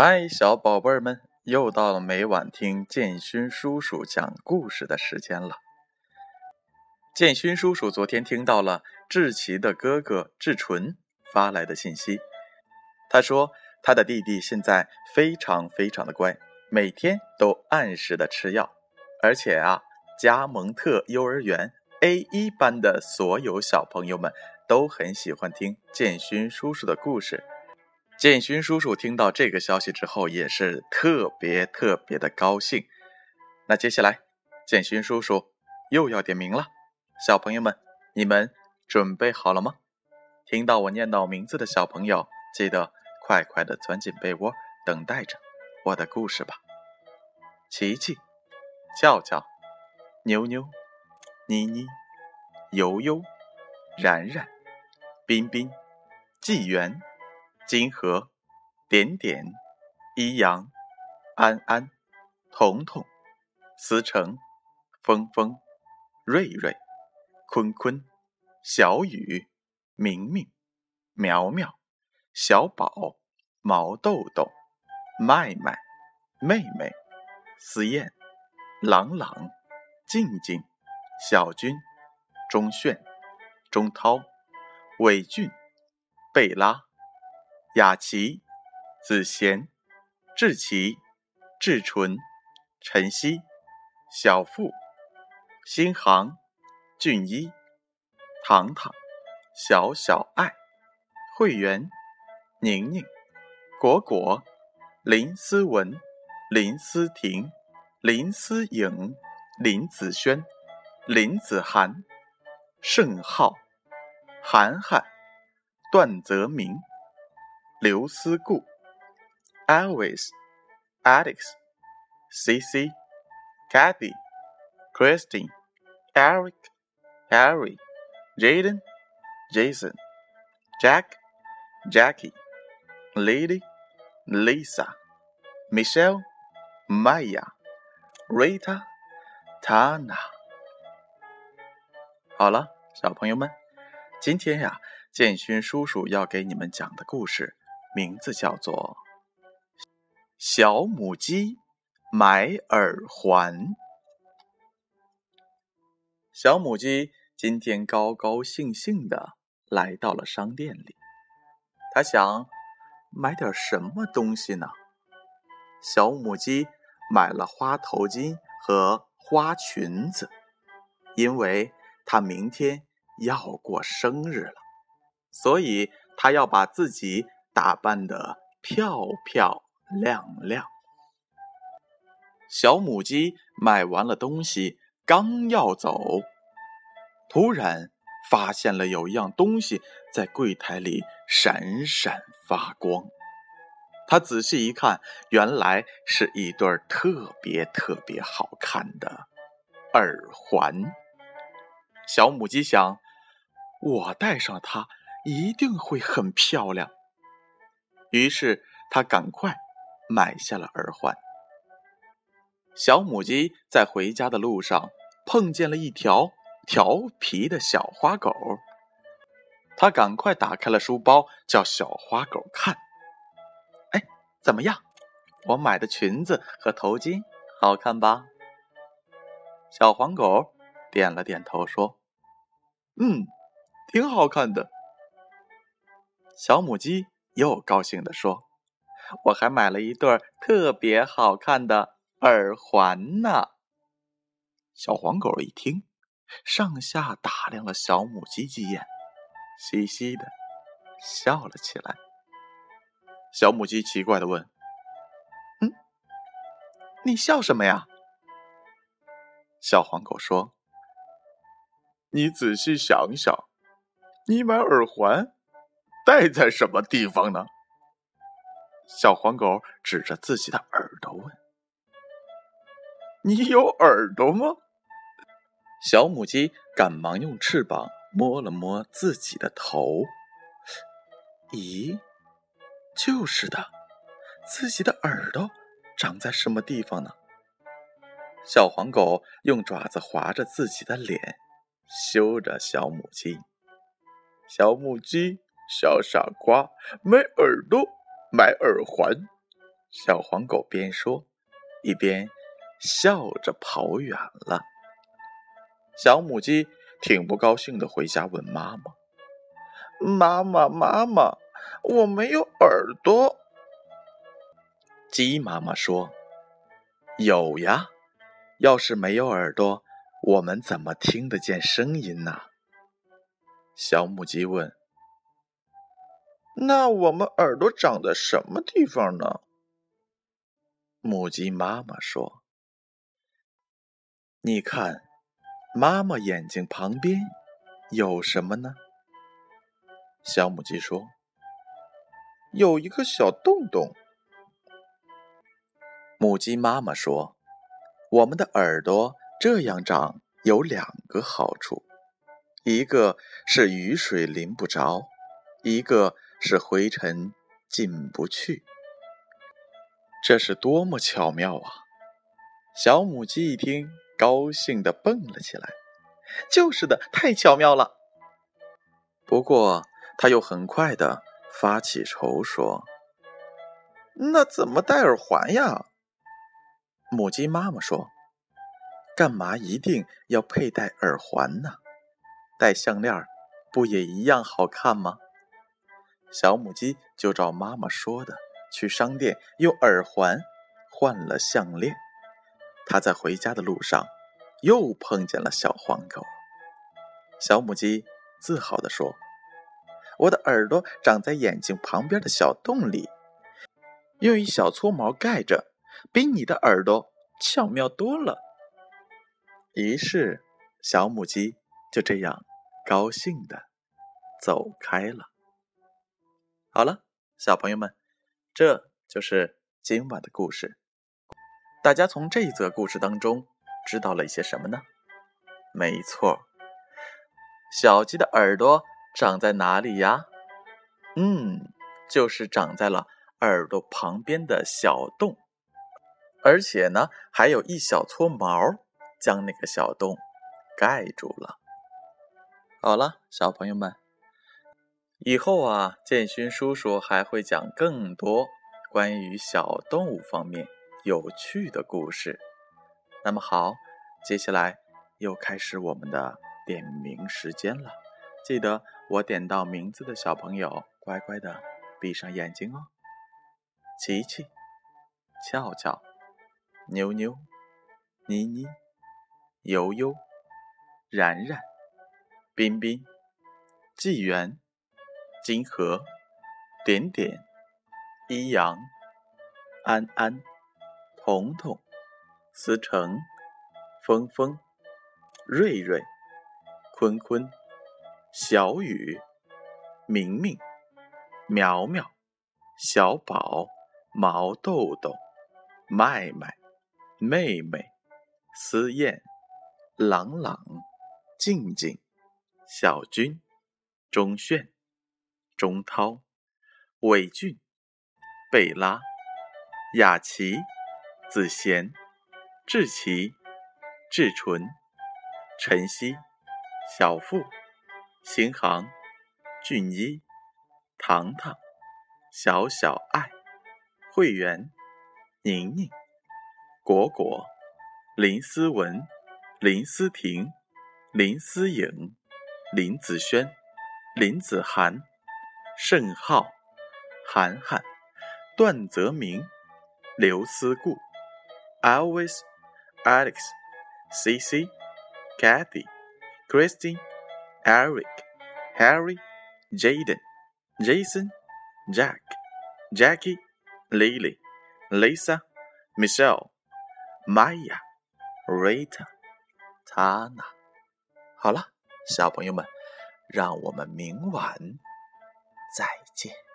嗨，小宝贝儿们，又到了每晚听建勋叔叔讲故事的时间了。建勋叔叔昨天听到了志奇的哥哥志纯发来的信息，他说他的弟弟现在非常非常的乖，每天都按时的吃药，而且啊，加蒙特幼儿园 A 一班的所有小朋友们都很喜欢听建勋叔叔的故事。建勋叔叔听到这个消息之后，也是特别特别的高兴。那接下来，建勋叔叔又要点名了，小朋友们，你们准备好了吗？听到我念到名字的小朋友，记得快快的钻进被窝，等待着我的故事吧。琪琪、笑笑、妞妞、妮妮、悠悠、然然、彬彬、纪元。金河、点点、一阳、安安、彤彤、思成、峰峰、瑞瑞、坤坤、小雨、明明、苗苗、小宝、毛豆豆、麦麦、妹妹、思燕、朗朗、静静、小军、钟炫、钟涛、伟俊、贝拉。雅琪、子贤、志奇、志纯、晨曦、小付、新航、俊一、糖糖、小小爱、会员、宁宁、果果、林思文、林思婷、林思颖、林子轩、林子涵、盛浩、涵涵、段泽明。刘思顾，Always, Alex, Cici, Kathy, Christine, Eric, Harry, Jaden, Jason, Jack, Jackie, Lily, Lisa, Michelle, Maya, Rita, Tana。好了，小朋友们，今天呀，建勋叔叔要给你们讲的故事。名字叫做小母鸡买耳环。小母鸡今天高高兴兴的来到了商店里，它想买点什么东西呢？小母鸡买了花头巾和花裙子，因为它明天要过生日了，所以它要把自己。打扮的漂漂亮亮，小母鸡买完了东西，刚要走，突然发现了有一样东西在柜台里闪闪发光。他仔细一看，原来是一对特别特别好看的耳环。小母鸡想：我戴上它一定会很漂亮。于是他赶快买下了耳环。小母鸡在回家的路上碰见了一条调皮的小花狗，他赶快打开了书包，叫小花狗看。哎，怎么样？我买的裙子和头巾好看吧？小黄狗点了点头说：“嗯，挺好看的。”小母鸡。又高兴地说：“我还买了一对特别好看的耳环呢。”小黄狗一听，上下打量了小母鸡几眼，嘻嘻的笑了起来。小母鸡奇怪的问：“嗯，你笑什么呀？”小黄狗说：“你仔细想想，你买耳环。”戴在什么地方呢？小黄狗指着自己的耳朵问：“你有耳朵吗？”小母鸡赶忙用翅膀摸了摸自己的头。咦，就是的，自己的耳朵长在什么地方呢？小黄狗用爪子划着自己的脸，羞着小母鸡。小母鸡。小傻瓜，买耳朵，买耳环，小黄狗边说，一边笑着跑远了。小母鸡挺不高兴的回家问妈妈：“妈妈，妈妈，我没有耳朵。”鸡妈妈说：“有呀，要是没有耳朵，我们怎么听得见声音呢？”小母鸡问：“那我们耳朵长在什么地方呢？”母鸡妈妈说：“你看，妈妈眼睛旁边有什么呢？”小母鸡说：“有一个小洞洞。”母鸡妈妈说：“我们的耳朵这样长有两个好处，一个是雨水淋不着，一个是灰尘进不去。这是多么巧妙啊！”小母鸡一听，高兴的蹦了起来：“就是的，太巧妙了。”不过，它又很快的发起愁说：“那怎么戴耳环呀？”母鸡妈妈说：“干嘛一定要佩戴耳环呢？戴项链不也一样好看吗？”小母鸡就照妈妈说的，去商店用耳环换了项链。它在回家的路上又碰见了小黄狗。小母鸡自豪地说：“我的耳朵长在眼睛旁边的小洞里，用一小撮毛盖着。”比你的耳朵巧妙多了。于是，小母鸡就这样高兴的走开了。好了，小朋友们，这就是今晚的故事。大家从这一则故事当中知道了一些什么呢？没错，小鸡的耳朵长在哪里呀？嗯，就是长在了耳朵旁边的小洞。而且呢，还有一小撮毛将那个小洞盖住了。好了，小朋友们，以后啊，建勋叔叔还会讲更多关于小动物方面有趣的故事。那么好，接下来又开始我们的点名时间了。记得我点到名字的小朋友，乖乖的闭上眼睛哦。琪琪，俏俏。妞妞、妮妮、悠悠、然然、彬彬、纪元、金河、点点、一阳、安安、彤彤、思成、峰峰、瑞瑞、坤坤、小雨、明明、苗苗、小宝、毛豆豆、麦麦。妹妹，思燕，朗朗，静静，小军，钟炫，钟涛，韦俊，贝拉，雅琪，子贤，志奇，志纯，晨曦，小付，新航，俊一，糖糖，小小爱，会员，宁宁。果果、林思文、林思婷、林思颖、林子轩、林子涵、盛浩、涵涵、段泽明、刘思顾、Always、Alex、CC、Kathy、Christine、Eric、Harry、Jaden、Jason、Jack、Jackie、Lily、Lisa、Michelle。Maya、Rita、Tana，好了，小朋友们，让我们明晚再见。